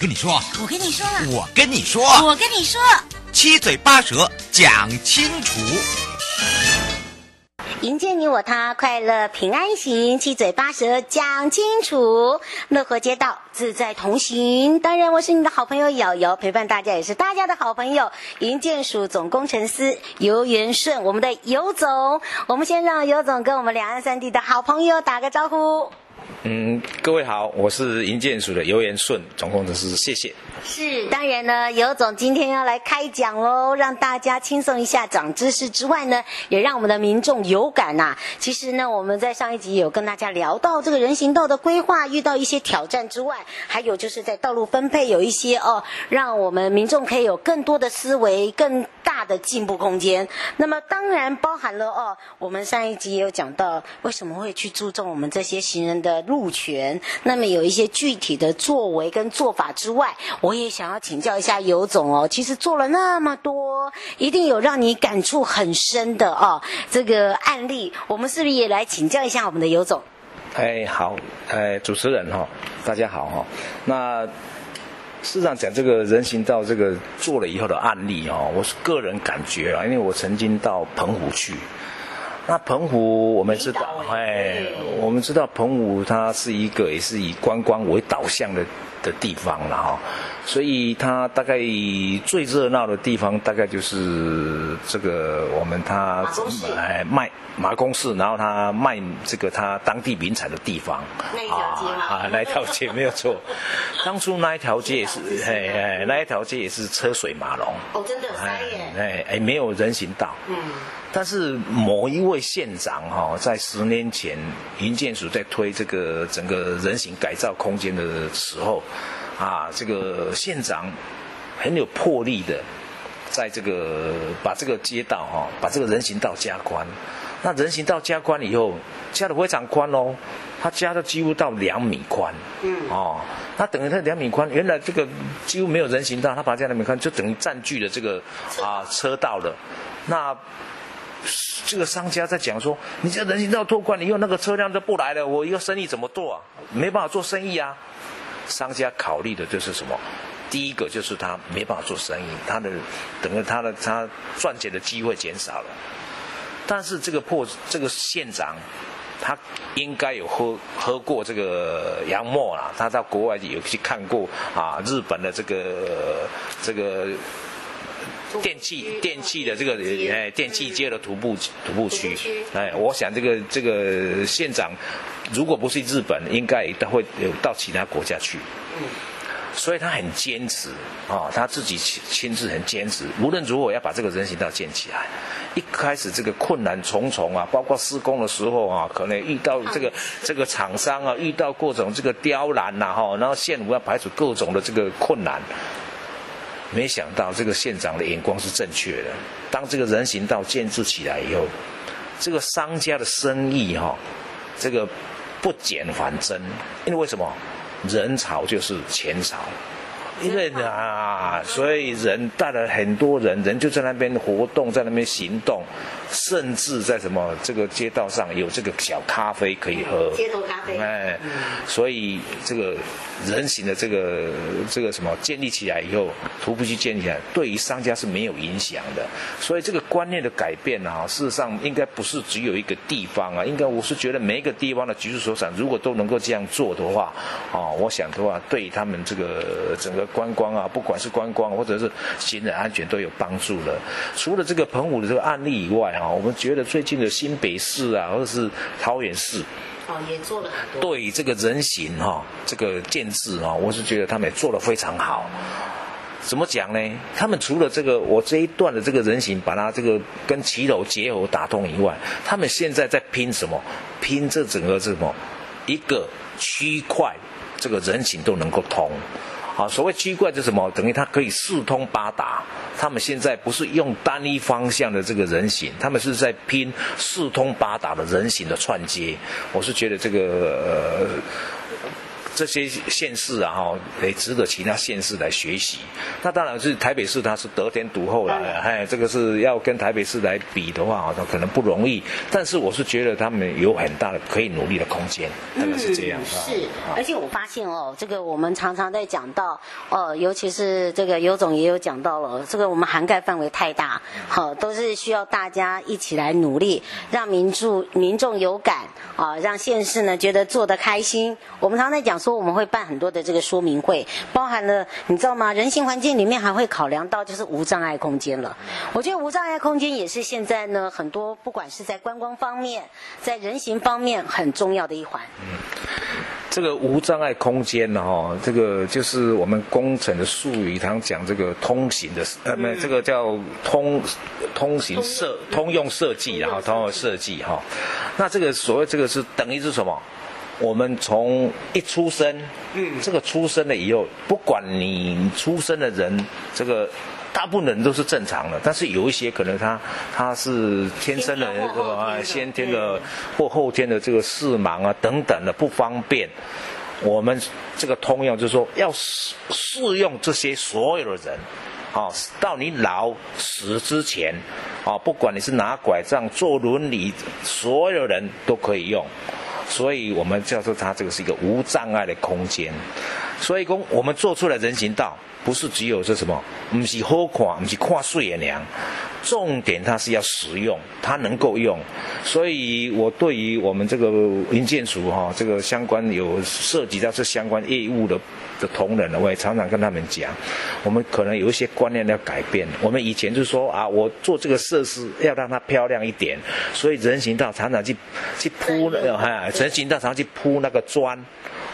跟你说，我跟你说，我跟你说，我跟你说，七嘴八舌讲清楚。迎接你我他，快乐平安行，七嘴八舌讲清楚，乐活街道自在同行。当然，我是你的好朋友瑶瑶，陪伴大家也是大家的好朋友。营建署总工程师游元顺，我们的游总，我们先让游总跟我们两岸三地的好朋友打个招呼。嗯，各位好，我是营建署的游元顺总工程师，谢谢。是，当然呢，游总今天要来开讲喽，让大家轻松一下，长知识之外呢，也让我们的民众有感呐、啊。其实呢，我们在上一集有跟大家聊到这个人行道的规划遇到一些挑战之外，还有就是在道路分配有一些哦，让我们民众可以有更多的思维，更大的进步空间。那么当然包含了哦，我们上一集也有讲到为什么会去注重我们这些行人的路权，那么有一些具体的作为跟做法之外，我也想要请教一下游总哦，其实做了那么多，一定有让你感触很深的哦，这个案例，我们是不是也来请教一下我们的游总？哎，好，哎，主持人哈、哦，大家好哈、哦。那事实上讲这个人行道这个做了以后的案例哦，我是个人感觉啊，因为我曾经到澎湖去。那澎湖我们知道，哎，我们知道澎湖它是一个也是以观光为导向的的地方了哈，所以它大概最热闹的地方大概就是这个我们它哎卖马公市，然后它卖这个它当地名产的地方。那一条街吗？啊，那一条街没有错，当初那一条街也是 哎哎那一条街也是车水马龙。哦，真的塞耶。哎哎，没有人行道。嗯。但是某一位县长哈，在十年前，营建署在推这个整个人行改造空间的时候，啊，这个县长很有魄力的，在这个把这个街道哈，把这个人行道加宽。那人行道加宽以后，加的非常宽哦，它加的几乎到两米宽。嗯。哦，那等于它两米宽，原来这个几乎没有人行道，它把它加两米宽，就等于占据了这个啊车道了。那这个商家在讲说，你这人行道拓宽，你用那个车辆都不来了，我一个生意怎么做啊？没办法做生意啊。商家考虑的就是什么？第一个就是他没办法做生意，他的等于他的他赚钱的机会减少了。但是这个破这个县长，他应该有喝喝过这个洋墨啦，他到国外有去看过啊，日本的这个这个。电器电器的这个哎，电器街的徒步徒步区，哎，我想这个这个县长，如果不是日本，应该也会有到其他国家去。所以他很坚持啊，他自己亲亲自很坚持，无论如何要把这个人行道建起来。一开始这个困难重重啊，包括施工的时候啊，可能遇到这个这个厂商啊，遇到各种这个刁难呐哈，然后县府要排除各种的这个困难。没想到这个县长的眼光是正确的。当这个人行道建设起来以后，这个商家的生意哈，这个不减反增。因为为什么？人潮就是钱潮。因为啊，所以人带了很多人，人就在那边活动，在那边行动，甚至在什么这个街道上有这个小咖啡可以喝。街头咖啡。哎，所以这个人行的这个这个什么建立起来以后，徒步去建立起来，对于商家是没有影响的。所以这个观念的改变啊，事实上应该不是只有一个地方啊，应该我是觉得每一个地方的局处所长如果都能够这样做的话，啊，我想的话，对他们这个整个。观光啊，不管是观光或者是行人安全都有帮助了。除了这个澎湖的这个案例以外啊，我们觉得最近的新北市啊，或者是桃园市，哦，也做了很多。对这个人行哈，这个建制啊，我是觉得他们也做得非常好。怎么讲呢？他们除了这个我这一段的这个人行，把它这个跟骑楼结合打通以外，他们现在在拼什么？拼这整个这什么一个区块，这个人行都能够通。啊，所谓七怪是什么？等于它可以四通八达。他们现在不是用单一方向的这个人形，他们是在拼四通八达的人形的串接。我是觉得这个。这些县市啊，哈，也值得其他县市来学习。那当然是台北市，它是得天独厚了，哎，这个是要跟台北市来比的话，它可能不容易。但是我是觉得他们有很大的可以努力的空间，大概是这样。是，而且我发现哦，这个我们常常在讲到，哦，尤其是这个尤总也有讲到了，这个我们涵盖范围太大，好，都是需要大家一起来努力，让民众民众有感啊，让县市呢觉得做得开心。我们常常在讲说。说我们会办很多的这个说明会，包含了你知道吗？人行环境里面还会考量到就是无障碍空间了。我觉得无障碍空间也是现在呢很多不管是在观光方面，在人行方面很重要的一环。嗯，这个无障碍空间呢，哈，这个就是我们工程的术语，常讲这个通行的，呃，没有，这个叫通通行设通用设计，然后通用设计哈。那这个所谓这个是等于是什么？我们从一出生，嗯，这个出生了以后，不管你出生的人，这个大部分人都是正常的，但是有一些可能他他是天生的，啊，先天的或后天的这个视盲啊等等的不方便，我们这个通用就是说要适适用这些所有的人，啊，到你老死之前，啊，不管你是拿拐杖坐轮椅，所有人都可以用。所以我们叫做它这个是一个无障碍的空间，所以公我们做出来人行道不是只有是什么，不是好看，不是看水的娘，重点它是要实用，它能够用。所以我对于我们这个营建署哈，这个相关有涉及到这相关业务的。的同仁呢，我也常常跟他们讲，我们可能有一些观念要改变。我们以前就说啊，我做这个设施要让它漂亮一点，所以人行道常常去去铺那个，哈，人行道常常去铺那个砖。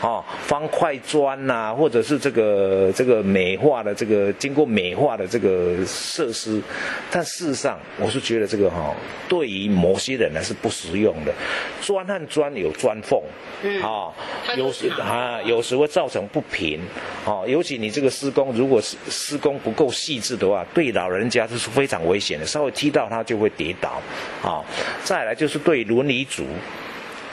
哦，方块砖呐，或者是这个这个美化的这个经过美化的这个设施，但事实上，我是觉得这个哈、哦，对于某些人呢是不实用的。砖和砖有砖缝，嗯，啊、哦，有时啊，有时会造成不平，哦，尤其你这个施工如果是施工不够细致的话，对老人家这是非常危险的，稍微踢到他就会跌倒，啊、哦，再来就是对轮椅族。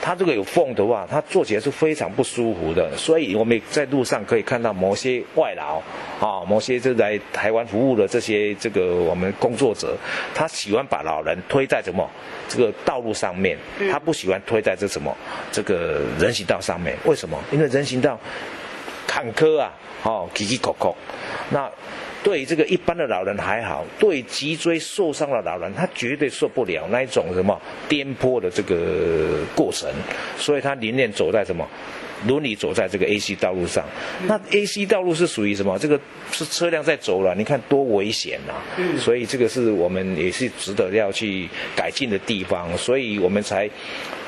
它这个有缝的话，它坐起来是非常不舒服的，所以我们在路上可以看到某些外劳，啊，某些就来台湾服务的这些这个我们工作者，他喜欢把老人推在什么这个道路上面，他不喜欢推在这什么这个人行道上面，为什么？因为人行道坎坷啊，哦，崎崎口口，那。对这个一般的老人还好，对脊椎受伤的老人，他绝对受不了那一种什么颠簸的这个过程，所以他宁愿走在什么轮椅走在这个 AC 道路上。那 AC 道路是属于什么？这个是车辆在走了，你看多危险呐！所以这个是我们也是值得要去改进的地方，所以我们才。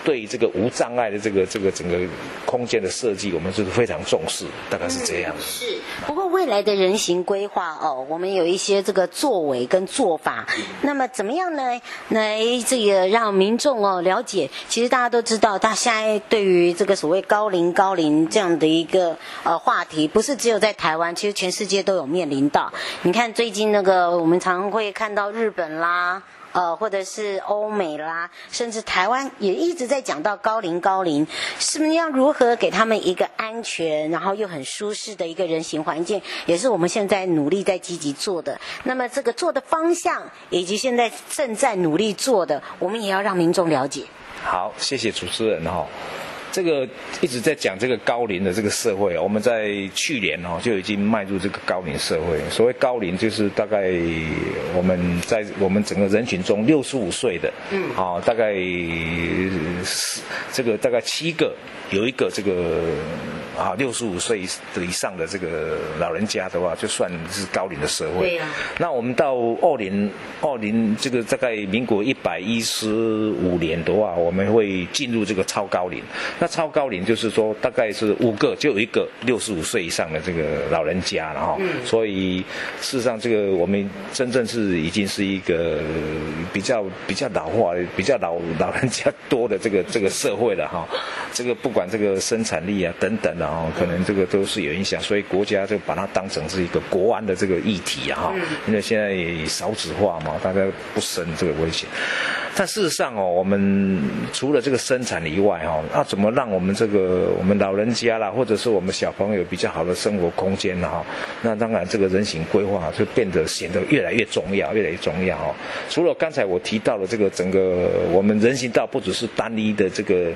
对这个无障碍的这个这个整个空间的设计，我们是非常重视，大概是这样。是，不过未来的人行规划哦，我们有一些这个作为跟做法。那么怎么样呢？来这个让民众哦了解，其实大家都知道，他现在对于这个所谓高龄高龄这样的一个呃话题，不是只有在台湾，其实全世界都有面临到。你看最近那个，我们常会看到日本啦。呃，或者是欧美啦，甚至台湾也一直在讲到高龄高龄，是不是要如何给他们一个安全，然后又很舒适的一个人行环境，也是我们现在努力在积极做的。那么这个做的方向，以及现在正在努力做的，我们也要让民众了解。好，谢谢主持人哈。这个一直在讲这个高龄的这个社会，我们在去年哦就已经迈入这个高龄社会。所谓高龄，就是大概我们在我们整个人群中六十五岁的，嗯，好，大概是这个大概七个。有一个这个啊，六十五岁以上的这个老人家的话，就算是高龄的社会。对呀。那我们到二零二零这个大概民国一百一十五年的话，我们会进入这个超高龄。那超高龄就是说，大概是五个就有一个六十五岁以上的这个老人家了哈。嗯。所以事实上，这个我们真正是已经是一个比较比较老化、比较老老人家多的这个这个社会了哈。这个不管。这个生产力啊等等然后可能这个都是有影响，所以国家就把它当成是一个国安的这个议题啊，哈，因为现在也少子化嘛，大家不生这个危险。但事实上哦，我们除了这个生产以外哦，那怎么让我们这个我们老人家啦，或者是我们小朋友比较好的生活空间呢？哈，那当然这个人行规划就变得显得越来越重要，越来越重要哦。除了刚才我提到的这个整个我们人行道不只是单一的这个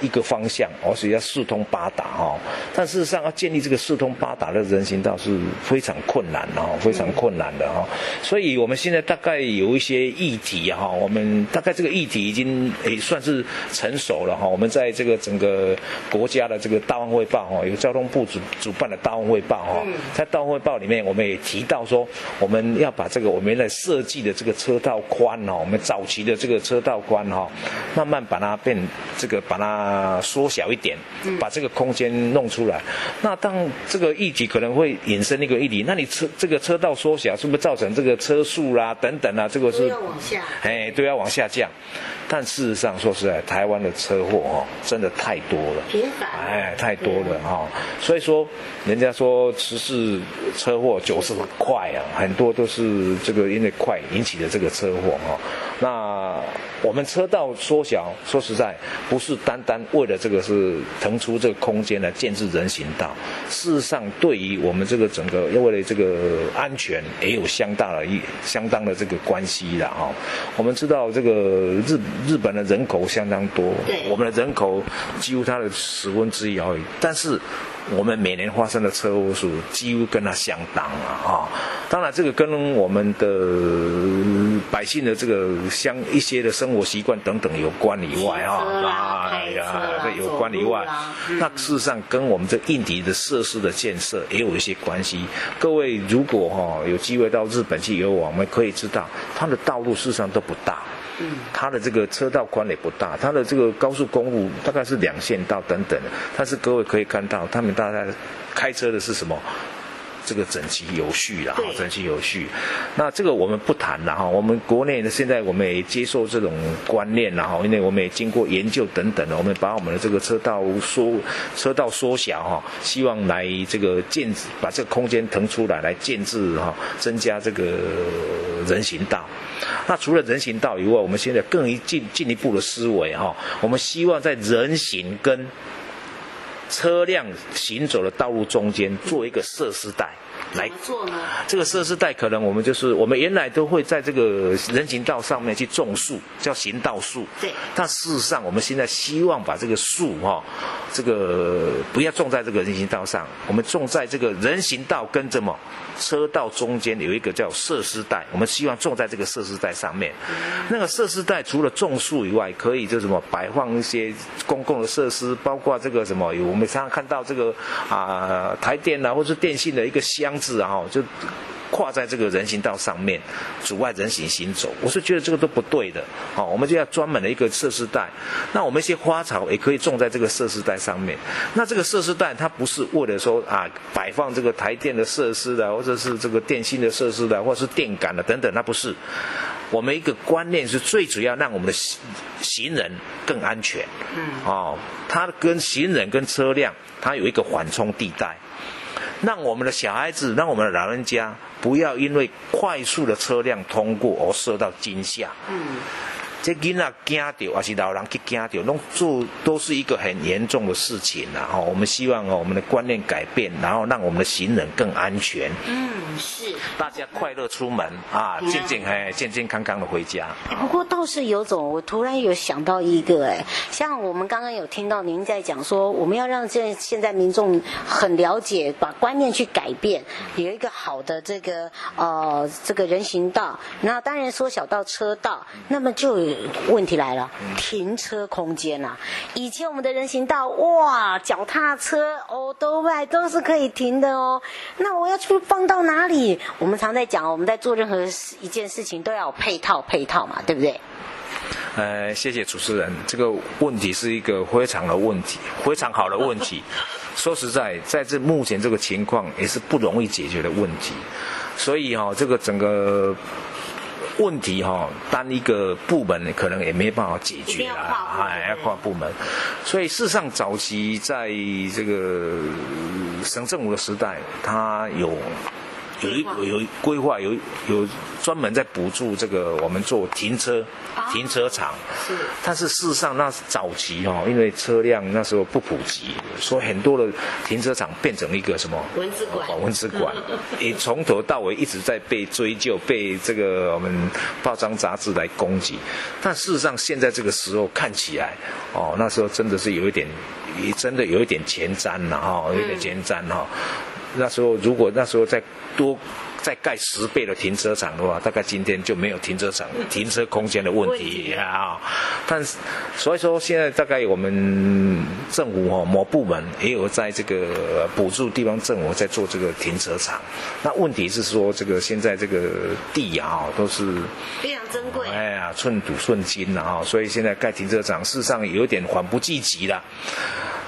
一个方向，而且要四通八达哦。但事实上要建立这个四通八达的人行道是非常困难的哈，非常困难的哈。所以我们现在大概有一些议题哈，我们大概这个议题已经也算是成熟了哈。我们在这个整个国家的这个大运会报哈，有交通部主主办的大运会报哈，在大运会报里面，我们也提到说，我们要把这个我们来设计的这个车道宽哦，我们早期的这个车道宽哈，慢慢把它变这个把它缩小一点，把这个空间弄出来。那当这个议题可能会引申一个议题，那你车这个车道缩小，是不是造成这个车速啦等等啊？这个是要往下，哎，都要往下降。但事实上，说实在，台湾的车祸哦，真的太多了，频繁，哎，太多了哈。所以说，人家说十四车祸九十快啊，很多都是这个因为快引起的这个车祸哈。那我们车道缩小，说实在，不是单单为了这个是腾出这个空间来建置人行道。事实上，对于我们这个整个，为了这个安全，也有相当的一相当的这个关系的哈。我们知道这个日日本的人口相当多，我们的人口几乎它的十分之一而已，但是。我们每年发生的车祸数几乎跟它相当啊，哈！当然，这个跟我们的百姓的这个相一些的生活习惯等等有关以外啊，哎呀，这有关以外，那事实上跟我们这印尼的设施的建设也有一些关系。各位如果哈有机会到日本去游玩，我们可以知道它的道路事实上都不大。它的这个车道宽也不大，它的这个高速公路大概是两线道等等的，但是各位可以看到，他们大概开车的是什么？这个整齐有序啦，整齐有序。那这个我们不谈了哈，我们国内呢现在我们也接受这种观念了哈，因为我们也经过研究等等的，我们把我们的这个车道缩车道缩小哈，希望来这个建把这个空间腾出来来建置哈，增加这个人行道。那除了人行道以外，我们现在更一进进一步的思维哈，我们希望在人行跟车辆行走的道路中间做一个设施带。来做呢？这个设施带可能我们就是我们原来都会在这个人行道上面去种树，叫行道树。对。但事实上，我们现在希望把这个树哈，这个不要种在这个人行道上，我们种在这个人行道跟什么车道中间有一个叫设施带，我们希望种在这个设施带上面。那个设施带除了种树以外，可以就什么摆放一些公共的设施，包括这个什么，我们常常看到这个啊台电啊，或是电信的一个箱。子啊，就跨在这个人行道上面，阻碍人行行走。我是觉得这个都不对的。好，我们就要专门的一个设施带。那我们一些花草也可以种在这个设施带上面。那这个设施带它不是为了说啊摆放这个台电的设施的，或者是这个电信的设施的，或者是电杆的等等，那不是。我们一个观念是最主要让我们的行行人更安全。嗯。哦，它跟行人跟车辆它有一个缓冲地带。让我们的小孩子，让我们的老人家，不要因为快速的车辆通过而受到惊吓。嗯。这囡仔惊到，还是老人去惊到，弄做都是一个很严重的事情呐。哈，我们希望哦，我们的观念改变，然后让我们的行人更安全。嗯，是。大家快乐出门啊，健健哎，健健康康的回家。不过倒是有种，我突然有想到一个哎，像我们刚刚有听到您在讲说，我们要让现现在民众很了解，把观念去改变，有一个好的这个呃这个人行道，那当然缩小到车道，那么就。问题来了，停车空间啊！以前我们的人行道，哇，脚踏车、哦都外都是可以停的哦。那我要去放到哪里？我们常在讲，我们在做任何一件事情都要有配套，配套嘛，对不对？呃，谢谢主持人，这个问题是一个非常的问题，非常好的问题。说实在，在这目前这个情况，也是不容易解决的问题。所以哈、哦，这个整个。问题哈，单一个部门可能也没办法解决啊，哎，要跨部门。所以事实上，早期在这个省政府的时代，它有。有一有有规划，有有专门在补助这个我们做停车停车场，是。但是事实上，那早期哈，因为车辆那时候不普及，所以很多的停车场变成一个什么？蚊子馆，蚊子馆，也从头到尾一直在被追究，被这个我们报章杂志来攻击。但事实上，现在这个时候看起来，哦，那时候真的是有一点，也真的有一点前瞻了哈，有一点前瞻哈。那时候如果那时候再多再盖十倍的停车场的话，大概今天就没有停车场停车空间的问题啊。但是所以说现在大概我们政府哦某部门也有在这个补助地方政府在做这个停车场。那问题是说这个现在这个地啊都是非常珍贵，哎呀寸土寸金了啊，所以现在盖停车场事实上有点缓不济急了。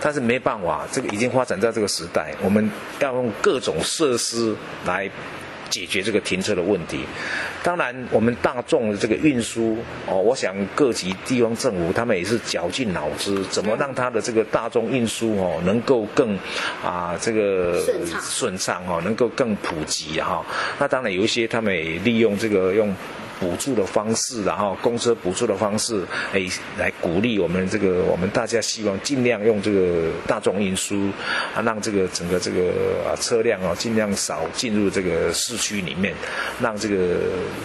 但是没办法，这个已经发展在这个时代，我们要用各种设施来解决这个停车的问题。当然，我们大众的这个运输哦，我想各级地方政府他们也是绞尽脑汁，怎么让他的这个大众运输哦能够更啊这个顺畅顺畅哦，能够更普及哈。那当然有一些他们也利用这个用。补助的方式，然后公车补助的方式，哎，来鼓励我们这个，我们大家希望尽量用这个大众运输，啊，让这个整个这个啊车辆啊尽量少进入这个市区里面，让这个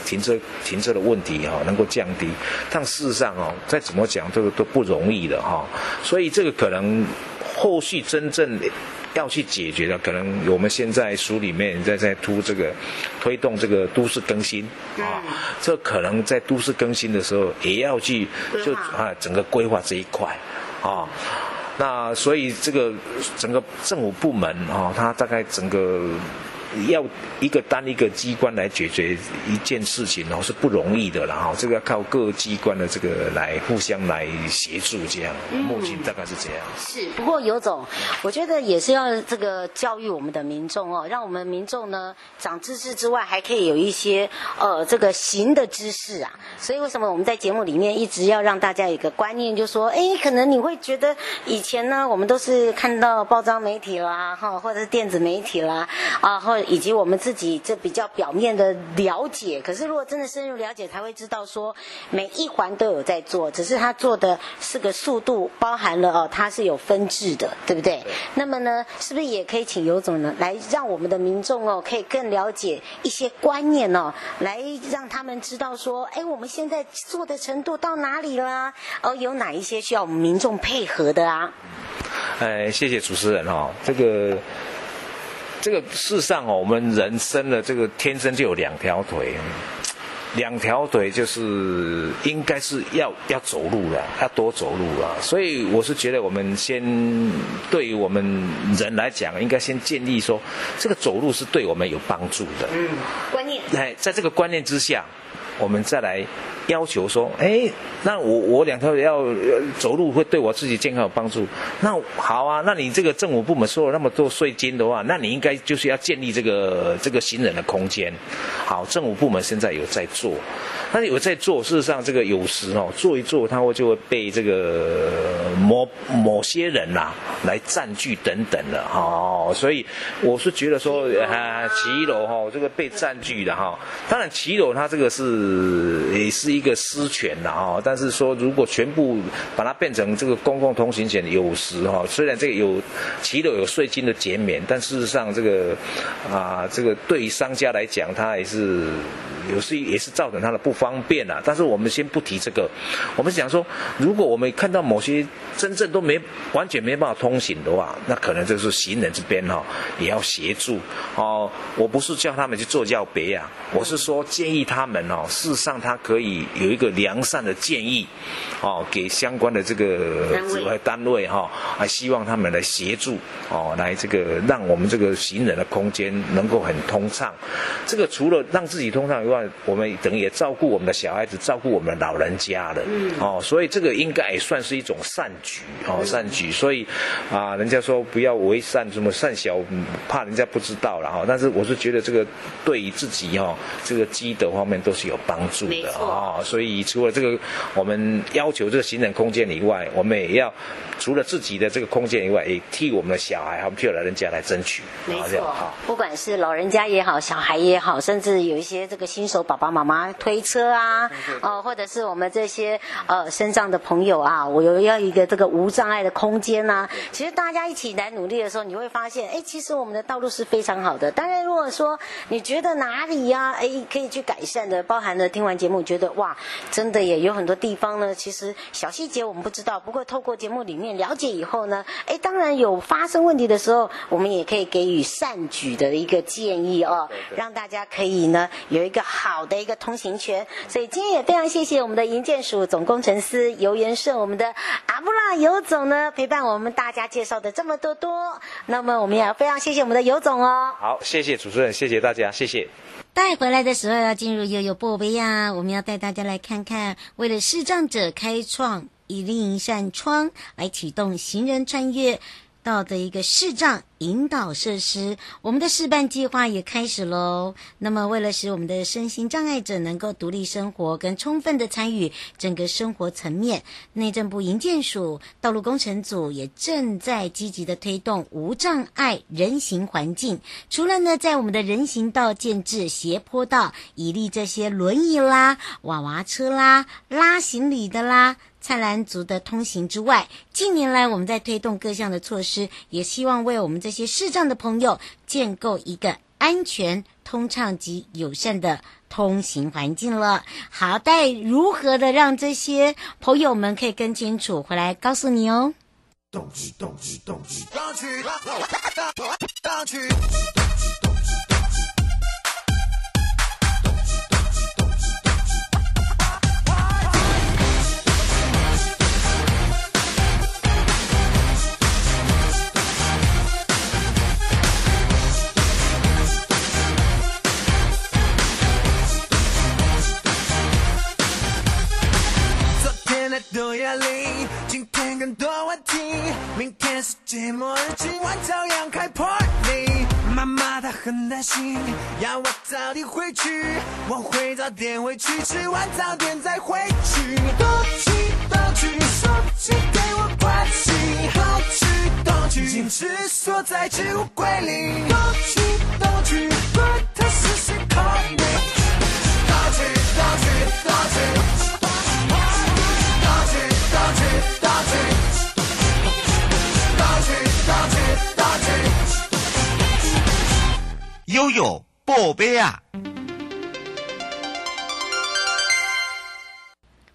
停车停车的问题哈能够降低。但事实上哦，再怎么讲这个都不容易的哈，所以这个可能后续真正。要去解决的，可能我们现在书里面在在推这个推动这个都市更新啊，这可能在都市更新的时候也要去就啊整个规划这一块啊，那所以这个整个政府部门啊，它大概整个。要一个单一个机关来解决一件事情哦，是不容易的然后。这个要靠各机关的这个来互相来协助，这样。目前大概是这样。嗯、是，不过尤总，我觉得也是要这个教育我们的民众哦，让我们民众呢长知识之外，还可以有一些呃这个行的知识啊。所以为什么我们在节目里面一直要让大家有一个观念，就是说，哎，可能你会觉得以前呢，我们都是看到报章媒体啦，哈，或者是电子媒体啦，啊，或以及我们自己这比较表面的了解，可是如果真的深入了解，才会知道说每一环都有在做，只是他做的是个速度，包含了哦，它是有分制的，对不对？对。那么呢，是不是也可以请尤总呢，来让我们的民众哦，可以更了解一些观念哦，来让他们知道说，哎，我们现在做的程度到哪里啦？哦，有哪一些需要我们民众配合的啊？哎，谢谢主持人哦，这个。这个世上哦，我们人生的这个天生就有两条腿，两条腿就是应该是要要走路了，要多走路了。所以我是觉得，我们先对于我们人来讲，应该先建立说，这个走路是对我们有帮助的。嗯，观念。哎，在这个观念之下，我们再来。要求说，哎，那我我两条要走路会对我自己健康有帮助，那好啊，那你这个政府部门收了那么多税金的话，那你应该就是要建立这个这个行人的空间。好，政府部门现在有在做，但是有在做，事实上这个有时哦，做一做，它会就会被这个某某些人呐、啊、来占据等等的哈、哦，所以我是觉得说啊，骑楼哈这个被占据的哈，当然骑楼它这个是也是。一个私权的哈，但是说如果全部把它变成这个公共通行权，有时哈，虽然这个有骑楼有税金的减免，但事实上这个啊，这个对于商家来讲，它也是。有时也是造成他的不方便啊，但是我们先不提这个，我们想说，如果我们看到某些真正都没完全没办法通行的话，那可能就是行人这边哈也要协助哦。我不是叫他们去做教别啊，我是说建议他们哦，事实上他可以有一个良善的建议哦，给相关的这个指挥单位哈，还希望他们来协助哦，来这个让我们这个行人的空间能够很通畅。这个除了让自己通畅以外，段，我们等于也照顾我们的小孩子，照顾我们的老人家了。嗯，哦，所以这个应该也算是一种善举哦，善举。所以啊，人家说不要为善，什么善小，怕人家不知道了哈。但是我是觉得这个对于自己哈，这个积德方面都是有帮助的啊。所以除了这个我们要求这个行人空间以外，我们也要除了自己的这个空间以外，也替我们的小孩还有替老人家来争取。没错，不管是老人家也好，小孩也好，甚至有一些这个新手爸爸妈妈推车啊，哦，或者是我们这些呃身障的朋友啊，我有要一个这个无障碍的空间啊。其实大家一起来努力的时候，你会发现，哎，其实我们的道路是非常好的。当然，如果说你觉得哪里呀、啊，哎，可以去改善的，包含了听完节目觉得哇，真的也有很多地方呢。其实小细节我们不知道，不过透过节目里面了解以后呢，哎，当然有发生问题的时候，我们也可以给予善举的一个建议哦，让大家可以呢有一个好的一个通行权。所以今天也非常谢谢我们的营建署总工程师游元顺，我们的阿布拉游总呢陪伴我们大家介绍的这么多多。那么我们也要非常谢谢我们的游总哦。好，谢谢主持人，谢谢大家，谢谢。带回来的时候要进入悠悠宝贝呀，我们要带大家来看看，为了视障者开创一另一扇窗，来启动行人穿越道的一个视障引导设施，我们的试办计划也开始喽。那么，为了使我们的身心障碍者能够独立生活，跟充分的参与整个生活层面，内政部营建署道路工程组也正在积极的推动无障碍人行环境。除了呢，在我们的人行道建置斜坡道，以利这些轮椅啦、娃娃车啦、拉行李的啦。菜篮族的通行之外，近年来我们在推动各项的措施，也希望为我们这些视障的朋友建构一个安全、通畅及友善的通行环境了。好，待如何的让这些朋友们可以更清楚，回来告诉你哦。多压力，今天更多问题，明天世界末日，今晚照样开 party。妈妈她很担心，要我早点回去，我会早点回去，吃完早点再回去。东去东去，手机给我关机。东去东去，坚持所在，置物归零。东去东去，管他是谁 call me。东去东去东去。悠悠宝贝啊！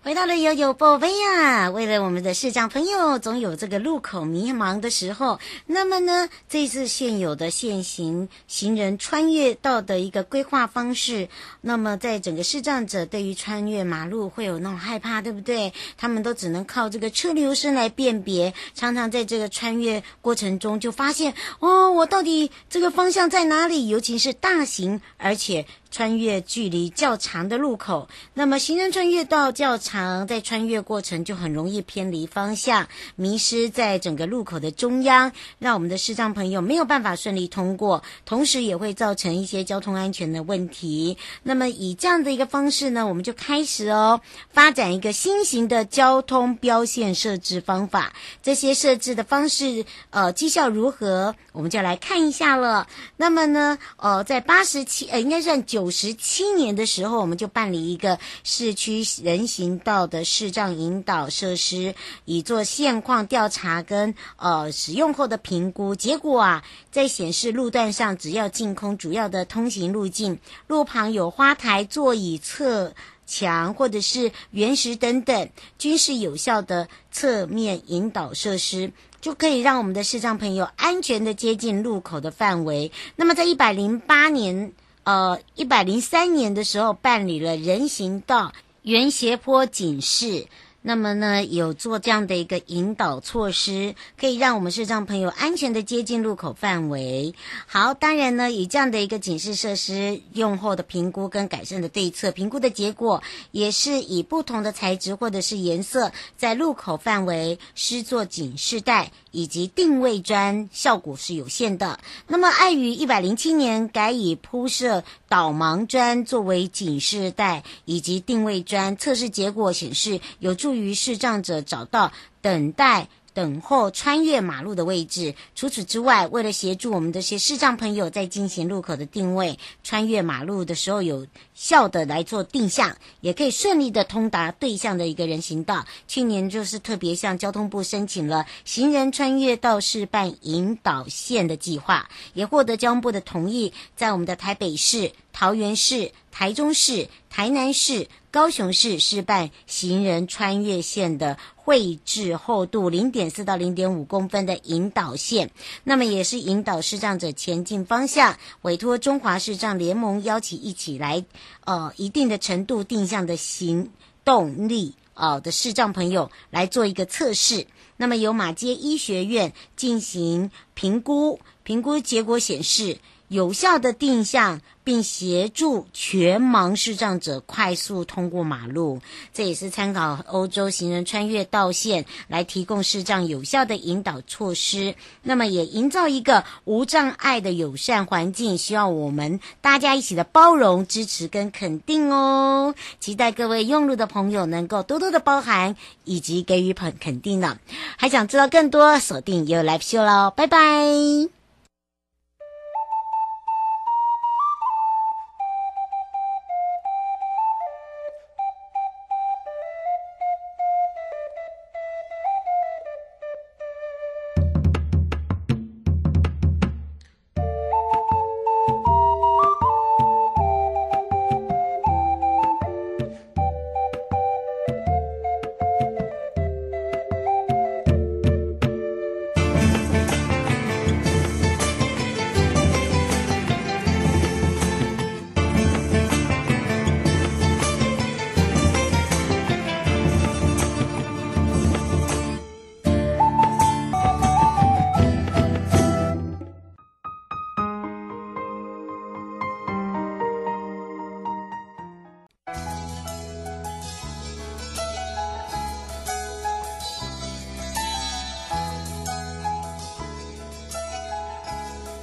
回到了悠悠宝贝呀！为了我们的视障朋友，总有这个路口迷茫的时候。那么呢，这次现有的现行行人穿越道的一个规划方式，那么在整个视障者对于穿越马路会有那种害怕，对不对？他们都只能靠这个车流声来辨别，常常在这个穿越过程中就发现，哦，我到底这个方向在哪里？尤其是大型，而且。穿越距离较长的路口，那么行人穿越道较长，在穿越过程就很容易偏离方向，迷失在整个路口的中央，让我们的视障朋友没有办法顺利通过，同时也会造成一些交通安全的问题。那么以这样的一个方式呢，我们就开始哦，发展一个新型的交通标线设置方法。这些设置的方式，呃，绩效如何？我们就来看一下了。那么呢，呃，在八十七，呃，应该算九。九十七年的时候，我们就办理一个市区人行道的视障引导设施，以做现况调查跟呃使用后的评估。结果啊，在显示路段上，只要净空主要的通行路径，路旁有花台、座椅、侧墙或者是原石等等，均是有效的侧面引导设施，就可以让我们的视障朋友安全的接近路口的范围。那么，在一百零八年。呃，一百零三年的时候办理了人行道原斜坡警示，那么呢，有做这样的一个引导措施，可以让我们视障朋友安全的接近路口范围。好，当然呢，以这样的一个警示设施用后的评估跟改善的对策，评估的结果也是以不同的材质或者是颜色，在路口范围施作警示带以及定位砖，效果是有限的。那么，碍于一百零七年改以铺设导盲砖作为警示带以及定位砖，测试结果显示有助。于视障者找到等待、等候、穿越马路的位置。除此之外，为了协助我们这些视障朋友在进行路口的定位、穿越马路的时候有效的来做定向，也可以顺利的通达对向的一个人行道。去年就是特别向交通部申请了行人穿越道示范引导线的计划，也获得交通部的同意，在我们的台北市、桃园市、台中市、台南市。高雄市示范行人穿越线的绘制厚度零点四到零点五公分的引导线，那么也是引导视障者前进方向。委托中华视障联盟邀请一起来，呃，一定的程度定向的行动力啊、的视障朋友来做一个测试。那么由马偕医学院进行评估，评估结果显示。有效的定向，并协助全盲视障者快速通过马路，这也是参考欧洲行人穿越道线来提供视障有效的引导措施。那么，也营造一个无障碍的友善环境，希望我们大家一起的包容、支持跟肯定哦。期待各位用路的朋友能够多多的包涵以及给予肯肯定呢。还想知道更多，锁定 You Live Show 喽，拜拜。